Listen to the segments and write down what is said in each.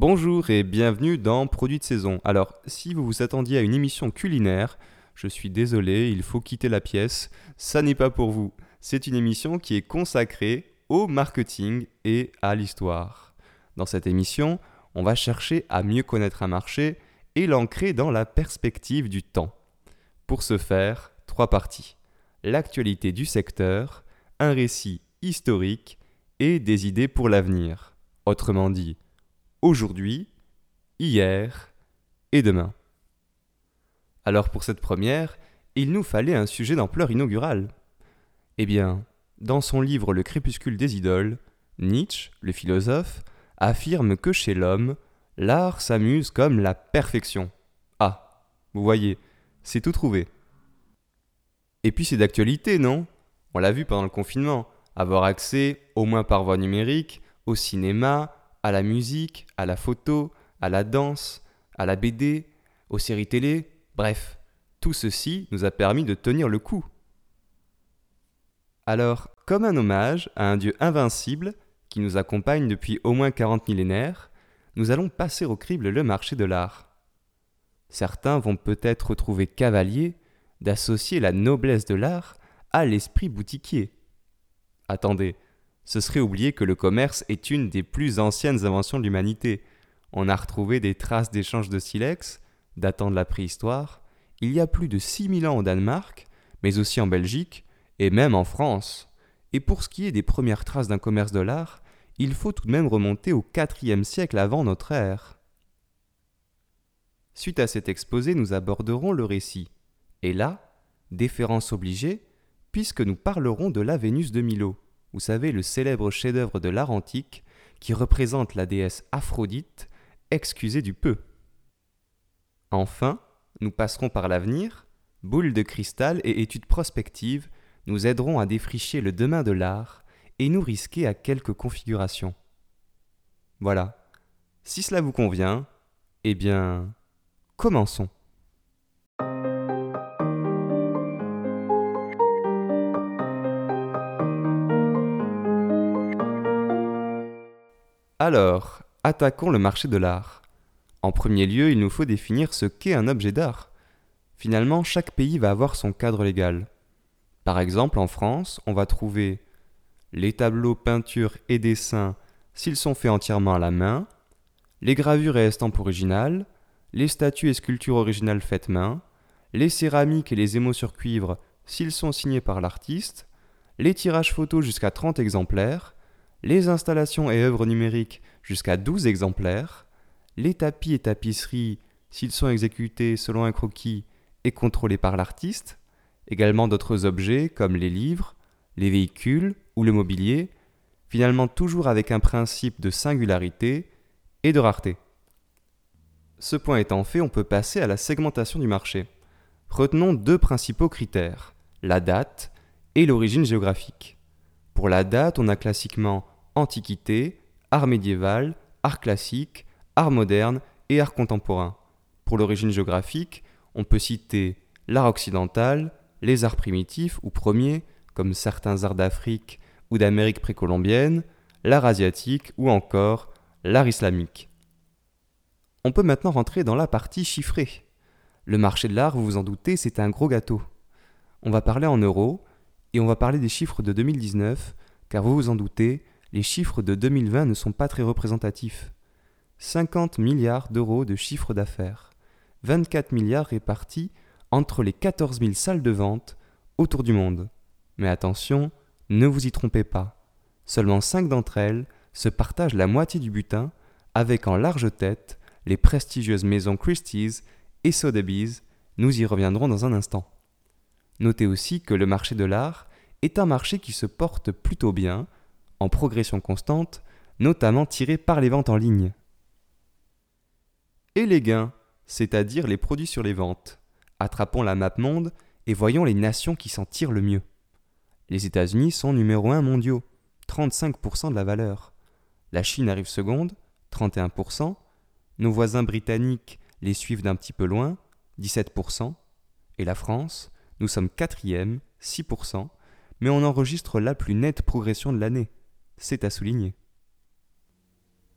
Bonjour et bienvenue dans Produits de saison. Alors, si vous vous attendiez à une émission culinaire, je suis désolé, il faut quitter la pièce. Ça n'est pas pour vous. C'est une émission qui est consacrée au marketing et à l'histoire. Dans cette émission, on va chercher à mieux connaître un marché et l'ancrer dans la perspective du temps. Pour ce faire, trois parties. L'actualité du secteur, un récit historique et des idées pour l'avenir. Autrement dit, aujourd'hui, hier et demain. Alors pour cette première, il nous fallait un sujet d'ampleur inaugurale. Eh bien, dans son livre Le crépuscule des idoles, Nietzsche, le philosophe, affirme que chez l'homme, l'art s'amuse comme la perfection. Ah, vous voyez, c'est tout trouvé. Et puis c'est d'actualité, non? On l'a vu pendant le confinement, avoir accès, au moins par voie numérique, au cinéma, à la musique, à la photo, à la danse, à la BD, aux séries télé, bref, tout ceci nous a permis de tenir le coup. Alors, comme un hommage à un Dieu invincible qui nous accompagne depuis au moins 40 millénaires, nous allons passer au crible le marché de l'art. Certains vont peut-être trouver cavalier d'associer la noblesse de l'art à l'esprit boutiquier. Attendez, ce serait oublier que le commerce est une des plus anciennes inventions de l'humanité. On a retrouvé des traces d'échanges de silex, datant de la préhistoire, il y a plus de 6000 ans au Danemark, mais aussi en Belgique, et même en France. Et pour ce qui est des premières traces d'un commerce de l'art, il faut tout de même remonter au IVe siècle avant notre ère. Suite à cet exposé, nous aborderons le récit. Et là, déférence obligée, puisque nous parlerons de la Vénus de Milo vous savez, le célèbre chef-d'œuvre de l'art antique qui représente la déesse Aphrodite, excusez du peu. Enfin, nous passerons par l'avenir, boule de cristal et études prospectives nous aideront à défricher le demain de l'art et nous risquer à quelques configurations. Voilà. Si cela vous convient, eh bien, commençons. Alors, attaquons le marché de l'art. En premier lieu, il nous faut définir ce qu'est un objet d'art. Finalement, chaque pays va avoir son cadre légal. Par exemple, en France, on va trouver les tableaux, peintures et dessins s'ils sont faits entièrement à la main, les gravures et estampes originales, les statues et sculptures originales faites main, les céramiques et les émaux sur cuivre s'ils sont signés par l'artiste, les tirages photos jusqu'à 30 exemplaires, les installations et œuvres numériques jusqu'à 12 exemplaires, les tapis et tapisseries s'ils sont exécutés selon un croquis et contrôlés par l'artiste, également d'autres objets comme les livres, les véhicules ou le mobilier, finalement toujours avec un principe de singularité et de rareté. Ce point étant fait, on peut passer à la segmentation du marché. Retenons deux principaux critères, la date et l'origine géographique. Pour la date, on a classiquement Antiquité, art médiéval, art classique, art moderne et art contemporain. Pour l'origine géographique, on peut citer l'art occidental, les arts primitifs ou premiers, comme certains arts d'Afrique ou d'Amérique précolombienne, l'art asiatique ou encore l'art islamique. On peut maintenant rentrer dans la partie chiffrée. Le marché de l'art, vous vous en doutez, c'est un gros gâteau. On va parler en euros, et on va parler des chiffres de 2019, car vous vous en doutez, les chiffres de 2020 ne sont pas très représentatifs. 50 milliards d'euros de chiffre d'affaires, 24 milliards répartis entre les 14 000 salles de vente autour du monde. Mais attention, ne vous y trompez pas. Seulement 5 d'entre elles se partagent la moitié du butin, avec en large tête les prestigieuses maisons Christie's et Sotheby's. Nous y reviendrons dans un instant. Notez aussi que le marché de l'art est un marché qui se porte plutôt bien, en progression constante, notamment tiré par les ventes en ligne. Et les gains, c'est-à-dire les produits sur les ventes. Attrapons la map monde et voyons les nations qui s'en tirent le mieux. Les États-Unis sont numéro 1 mondiaux, 35% de la valeur. La Chine arrive seconde, 31%. Nos voisins britanniques les suivent d'un petit peu loin, 17%. Et la France, nous sommes quatrième, 6%, mais on enregistre la plus nette progression de l'année. C'est à souligner.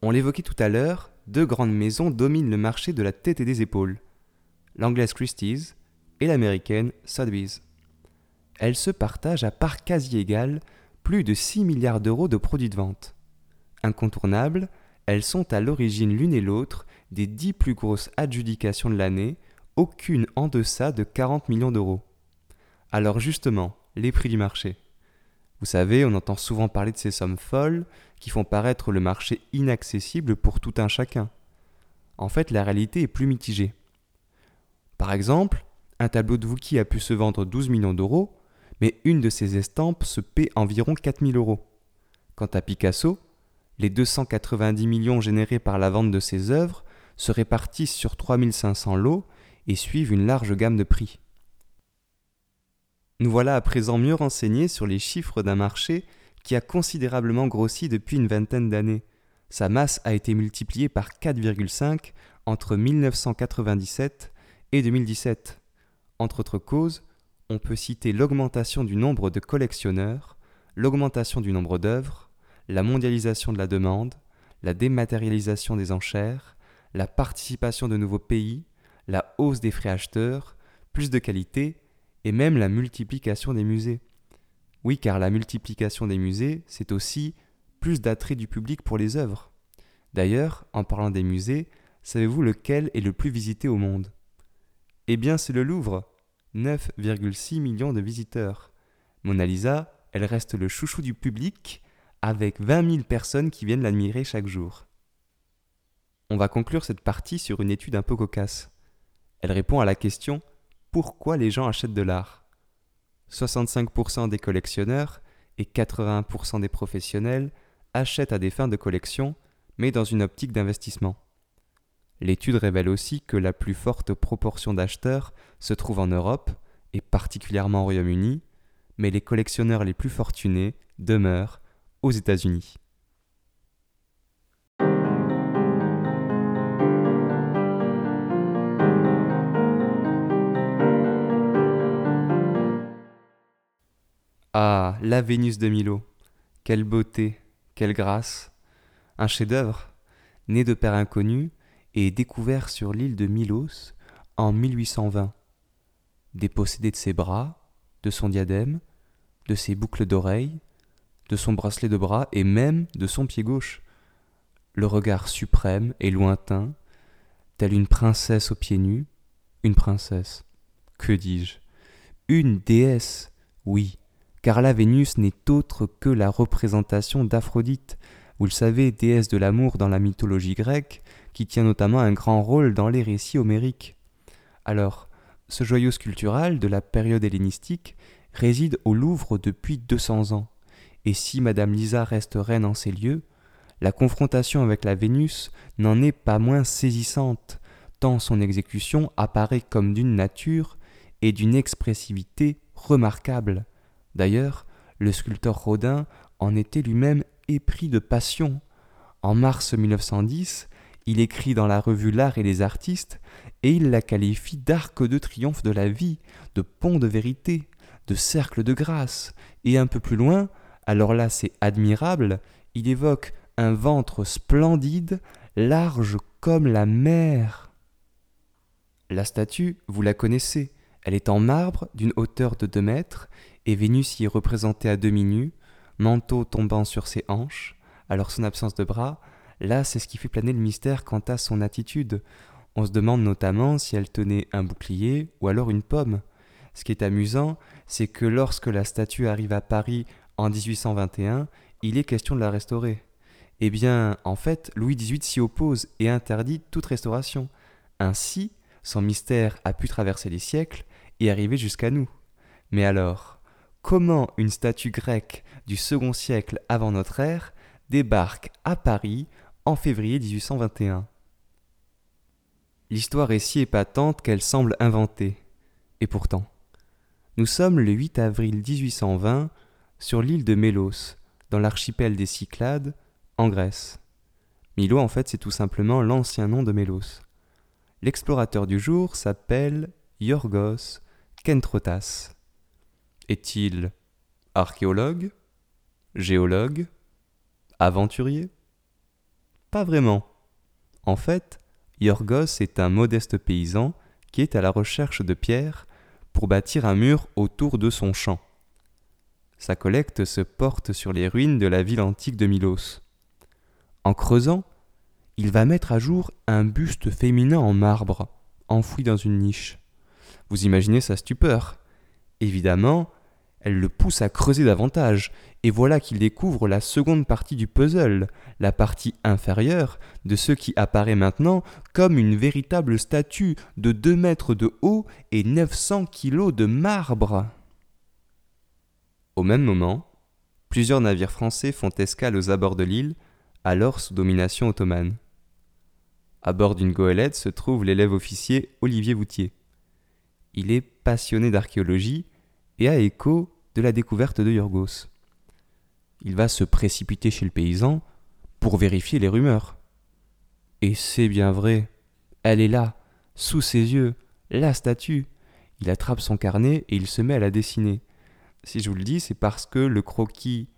On l'évoquait tout à l'heure, deux grandes maisons dominent le marché de la tête et des épaules, l'anglaise Christie's et l'américaine Sotheby's. Elles se partagent à part quasi égale plus de 6 milliards d'euros de produits de vente. Incontournables, elles sont à l'origine l'une et l'autre des 10 plus grosses adjudications de l'année, aucune en deçà de 40 millions d'euros. Alors justement, les prix du marché. Vous savez, on entend souvent parler de ces sommes folles qui font paraître le marché inaccessible pour tout un chacun. En fait, la réalité est plus mitigée. Par exemple, un tableau de Vuki a pu se vendre 12 millions d'euros, mais une de ses estampes se paie environ 4000 euros. Quant à Picasso, les 290 millions générés par la vente de ses œuvres se répartissent sur 3500 lots et suivent une large gamme de prix. Nous voilà à présent mieux renseignés sur les chiffres d'un marché qui a considérablement grossi depuis une vingtaine d'années. Sa masse a été multipliée par 4,5 entre 1997 et 2017. Entre autres causes, on peut citer l'augmentation du nombre de collectionneurs, l'augmentation du nombre d'œuvres, la mondialisation de la demande, la dématérialisation des enchères, la participation de nouveaux pays, la hausse des frais acheteurs, plus de qualité et même la multiplication des musées. Oui, car la multiplication des musées, c'est aussi plus d'attrait du public pour les œuvres. D'ailleurs, en parlant des musées, savez-vous lequel est le plus visité au monde? Eh bien, c'est le Louvre. 9,6 millions de visiteurs. Mona Lisa, elle reste le chouchou du public, avec 20 000 personnes qui viennent l'admirer chaque jour. On va conclure cette partie sur une étude un peu cocasse. Elle répond à la question pourquoi les gens achètent de l'art? 65% des collectionneurs et 80% des professionnels achètent à des fins de collection, mais dans une optique d'investissement. L'étude révèle aussi que la plus forte proportion d'acheteurs se trouve en Europe, et particulièrement au Royaume-Uni, mais les collectionneurs les plus fortunés demeurent aux États-Unis. Ah, la Vénus de Milo. Quelle beauté, quelle grâce. Un chef-d'œuvre, né de père inconnu et découvert sur l'île de Milos en 1820. Dépossédé de ses bras, de son diadème, de ses boucles d'oreilles, de son bracelet de bras et même de son pied gauche. Le regard suprême et lointain, telle une princesse aux pieds nus, une princesse. Que dis-je? Une déesse, oui, car la Vénus n'est autre que la représentation d'Aphrodite, vous le savez, déesse de l'amour dans la mythologie grecque, qui tient notamment un grand rôle dans les récits homériques. Alors, ce joyau sculptural de la période hellénistique réside au Louvre depuis 200 ans, et si Madame Lisa reste reine en ces lieux, la confrontation avec la Vénus n'en est pas moins saisissante, tant son exécution apparaît comme d'une nature et d'une expressivité remarquable. D'ailleurs, le sculpteur Rodin en était lui-même épris de passion. En mars 1910, il écrit dans la revue L'Art et les artistes, et il la qualifie d'arc de triomphe de la vie, de pont de vérité, de cercle de grâce, et un peu plus loin, alors là c'est admirable, il évoque un ventre splendide, large comme la mer. La statue, vous la connaissez, elle est en marbre d'une hauteur de deux mètres, et Vénus y est représentée à demi nue, manteau tombant sur ses hanches, alors son absence de bras, là c'est ce qui fait planer le mystère quant à son attitude. On se demande notamment si elle tenait un bouclier ou alors une pomme. Ce qui est amusant, c'est que lorsque la statue arrive à Paris en 1821, il est question de la restaurer. Eh bien, en fait, Louis XVIII s'y oppose et interdit toute restauration. Ainsi, son mystère a pu traverser les siècles et arriver jusqu'à nous. Mais alors, comment une statue grecque du second siècle avant notre ère débarque à Paris en février 1821. L'histoire est si épatante qu'elle semble inventée. Et pourtant, nous sommes le 8 avril 1820 sur l'île de Mélos, dans l'archipel des Cyclades, en Grèce. Milo, en fait, c'est tout simplement l'ancien nom de Mélos. L'explorateur du jour s'appelle Yorgos Kentrotas. Est-il archéologue Géologue Aventurier? Pas vraiment. En fait, Yorgos est un modeste paysan qui est à la recherche de pierres pour bâtir un mur autour de son champ. Sa collecte se porte sur les ruines de la ville antique de Milos. En creusant, il va mettre à jour un buste féminin en marbre, enfoui dans une niche. Vous imaginez sa stupeur. Évidemment, elle le pousse à creuser davantage, et voilà qu'il découvre la seconde partie du puzzle, la partie inférieure de ce qui apparaît maintenant comme une véritable statue de 2 mètres de haut et 900 kilos de marbre. Au même moment, plusieurs navires français font escale aux abords de l'île, alors sous domination ottomane. À bord d'une goélette se trouve l'élève officier Olivier Voutier. Il est passionné d'archéologie et a écho de la découverte de Yorgos. Il va se précipiter chez le paysan pour vérifier les rumeurs. Et c'est bien vrai, elle est là, sous ses yeux, la statue. Il attrape son carnet et il se met à la dessiner. Si je vous le dis, c'est parce que le croquis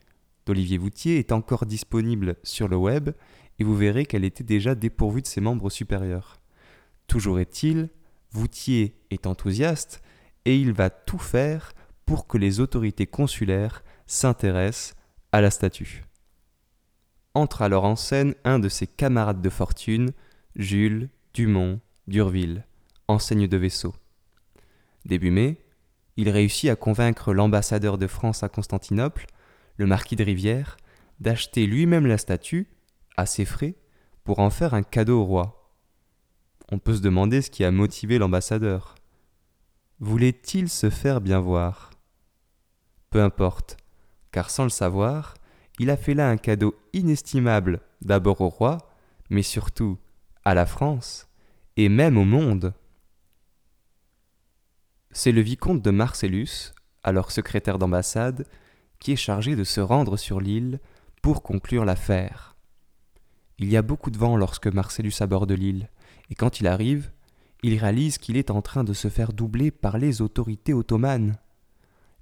d'Olivier Voutier est encore disponible sur le web et vous verrez qu'elle était déjà dépourvue de ses membres supérieurs. Toujours est-il, Voutier est enthousiaste et il va tout faire pour que les autorités consulaires s'intéressent à la statue. Entre alors en scène un de ses camarades de fortune, Jules Dumont d'Urville, enseigne de vaisseau. Début mai, il réussit à convaincre l'ambassadeur de France à Constantinople, le marquis de Rivière, d'acheter lui-même la statue, à ses frais, pour en faire un cadeau au roi. On peut se demander ce qui a motivé l'ambassadeur. Voulait-il se faire bien voir? Peu importe, car sans le savoir, il a fait là un cadeau inestimable d'abord au roi, mais surtout à la France, et même au monde. C'est le vicomte de Marcellus, alors secrétaire d'ambassade, qui est chargé de se rendre sur l'île pour conclure l'affaire. Il y a beaucoup de vent lorsque Marcellus aborde l'île, et quand il arrive, il réalise qu'il est en train de se faire doubler par les autorités ottomanes.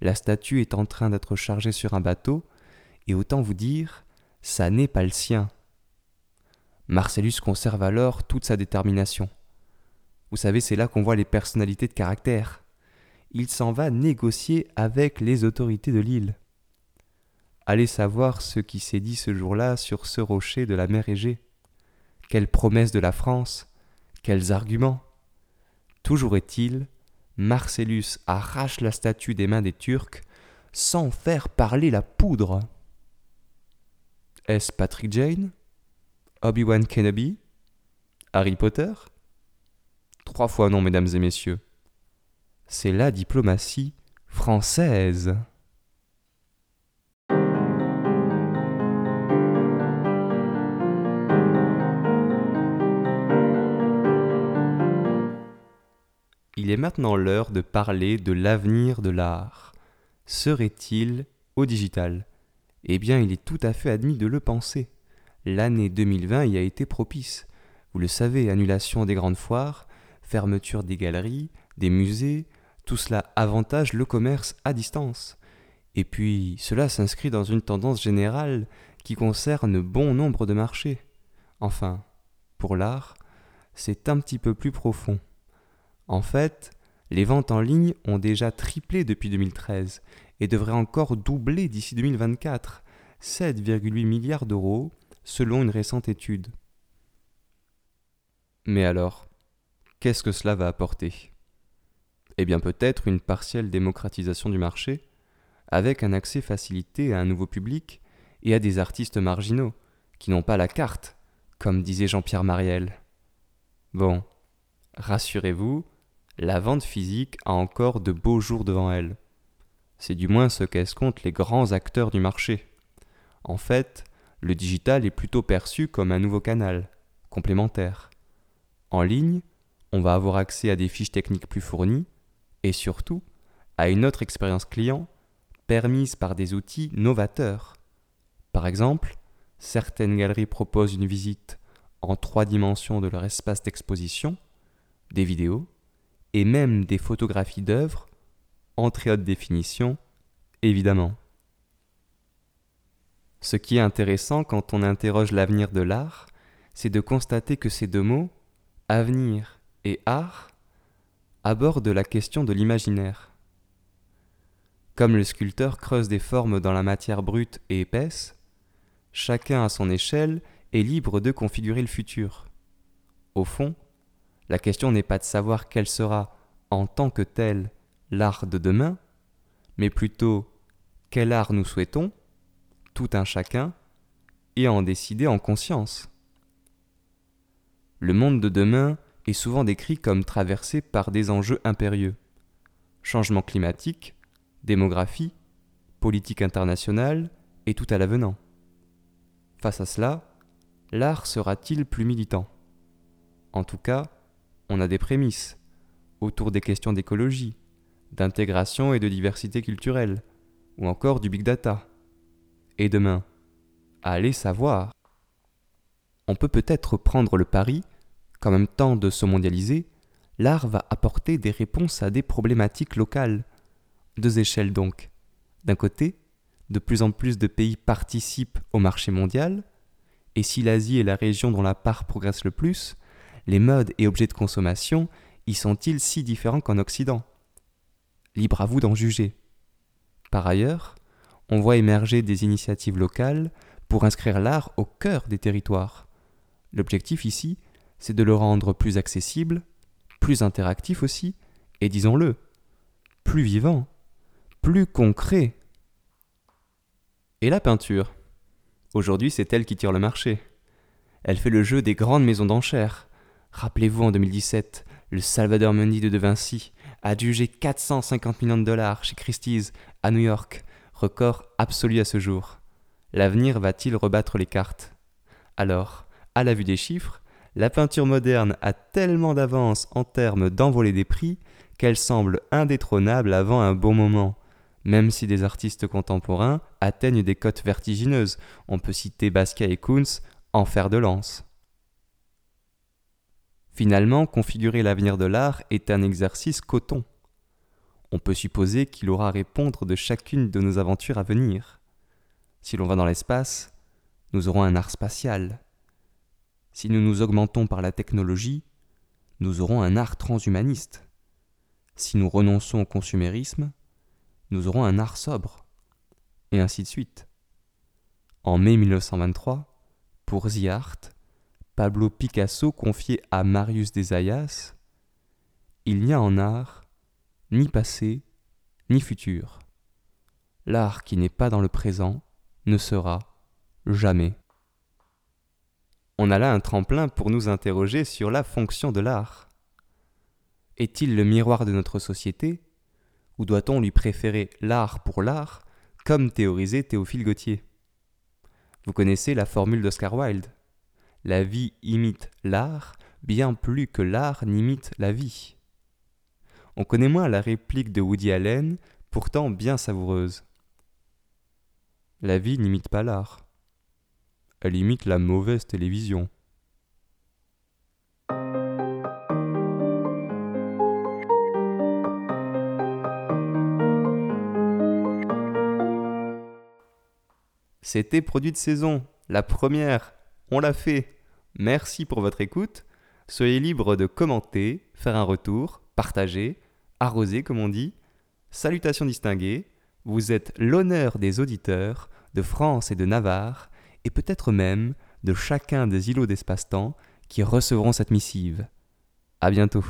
La statue est en train d'être chargée sur un bateau, et autant vous dire, ça n'est pas le sien. Marcellus conserve alors toute sa détermination. Vous savez, c'est là qu'on voit les personnalités de caractère. Il s'en va négocier avec les autorités de l'île. Allez savoir ce qui s'est dit ce jour-là sur ce rocher de la mer Égée. Quelles promesses de la France, quels arguments. Toujours est-il Marcellus arrache la statue des mains des Turcs sans faire parler la poudre. Est-ce Patrick Jane? Obi-Wan Kenobi? Harry Potter? Trois fois non, mesdames et messieurs. C'est la diplomatie française. Il est maintenant l'heure de parler de l'avenir de l'art. Serait-il au digital? Eh bien, il est tout à fait admis de le penser. L'année 2020 y a été propice. Vous le savez, annulation des grandes foires, fermeture des galeries, des musées, tout cela avantage le commerce à distance. Et puis, cela s'inscrit dans une tendance générale qui concerne bon nombre de marchés. Enfin, pour l'art, c'est un petit peu plus profond. En fait, les ventes en ligne ont déjà triplé depuis 2013 et devraient encore doubler d'ici 2024, 7,8 milliards d'euros selon une récente étude. Mais alors, qu'est-ce que cela va apporter? Eh bien peut-être une partielle démocratisation du marché, avec un accès facilité à un nouveau public et à des artistes marginaux, qui n'ont pas la carte, comme disait Jean-Pierre Mariel. Bon, rassurez-vous, la vente physique a encore de beaux jours devant elle. C'est du moins ce qu'escomptent les grands acteurs du marché. En fait, le digital est plutôt perçu comme un nouveau canal, complémentaire. En ligne, on va avoir accès à des fiches techniques plus fournies et surtout à une autre expérience client permise par des outils novateurs. Par exemple, certaines galeries proposent une visite en trois dimensions de leur espace d'exposition, des vidéos, et même des photographies d'œuvres en très haute définition, évidemment. Ce qui est intéressant quand on interroge l'avenir de l'art, c'est de constater que ces deux mots, avenir et art, abordent la question de l'imaginaire. Comme le sculpteur creuse des formes dans la matière brute et épaisse, chacun à son échelle est libre de configurer le futur. Au fond, la question n'est pas de savoir quel sera, en tant que tel, l'art de demain, mais plutôt quel art nous souhaitons, tout un chacun, et en décider en conscience. Le monde de demain est souvent décrit comme traversé par des enjeux impérieux. Changement climatique, démographie, politique internationale et tout à l'avenant. Face à cela, l'art sera-t-il plus militant? En tout cas, on a des prémices autour des questions d'écologie, d'intégration et de diversité culturelle, ou encore du big data. Et demain Allez savoir. On peut peut-être prendre le pari qu'en même temps de se mondialiser, l'art va apporter des réponses à des problématiques locales. Deux échelles donc. D'un côté, de plus en plus de pays participent au marché mondial, et si l'Asie est la région dont la part progresse le plus, les modes et objets de consommation y sont-ils si différents qu'en Occident? Libre à vous d'en juger. Par ailleurs, on voit émerger des initiatives locales pour inscrire l'art au cœur des territoires. L'objectif ici, c'est de le rendre plus accessible, plus interactif aussi, et disons-le, plus vivant, plus concret. Et la peinture? Aujourd'hui, c'est elle qui tire le marché. Elle fait le jeu des grandes maisons d'enchères. Rappelez-vous en 2017, le Salvador Mundi de De Vinci a jugé 450 millions de dollars chez Christie's à New York, record absolu à ce jour. L'avenir va-t-il rebattre les cartes? Alors, à la vue des chiffres, la peinture moderne a tellement d'avance en termes d'envolée des prix qu'elle semble indétrônable avant un bon moment, même si des artistes contemporains atteignent des cotes vertigineuses. On peut citer Basquiat et Kunz en fer de lance. Finalement, configurer l'avenir de l'art est un exercice coton. On peut supposer qu'il aura à répondre de chacune de nos aventures à venir. Si l'on va dans l'espace, nous aurons un art spatial. Si nous nous augmentons par la technologie, nous aurons un art transhumaniste. Si nous renonçons au consumérisme, nous aurons un art sobre. Et ainsi de suite. En mai 1923, pour The Pablo Picasso confiait à Marius Desayas Il n'y a en art ni passé ni futur. L'art qui n'est pas dans le présent ne sera jamais. On a là un tremplin pour nous interroger sur la fonction de l'art. Est-il le miroir de notre société ou doit-on lui préférer l'art pour l'art, comme théorisait Théophile Gautier? Vous connaissez la formule d'Oscar Wilde. La vie imite l'art bien plus que l'art n'imite la vie. On connaît moins la réplique de Woody Allen, pourtant bien savoureuse. La vie n'imite pas l'art. Elle imite la mauvaise télévision. C'était produit de saison, la première. On l'a fait. Merci pour votre écoute. Soyez libre de commenter, faire un retour, partager, arroser comme on dit. Salutations distinguées vous êtes l'honneur des auditeurs de France et de Navarre, et peut-être même de chacun des îlots d'espace-temps qui recevront cette missive. À bientôt.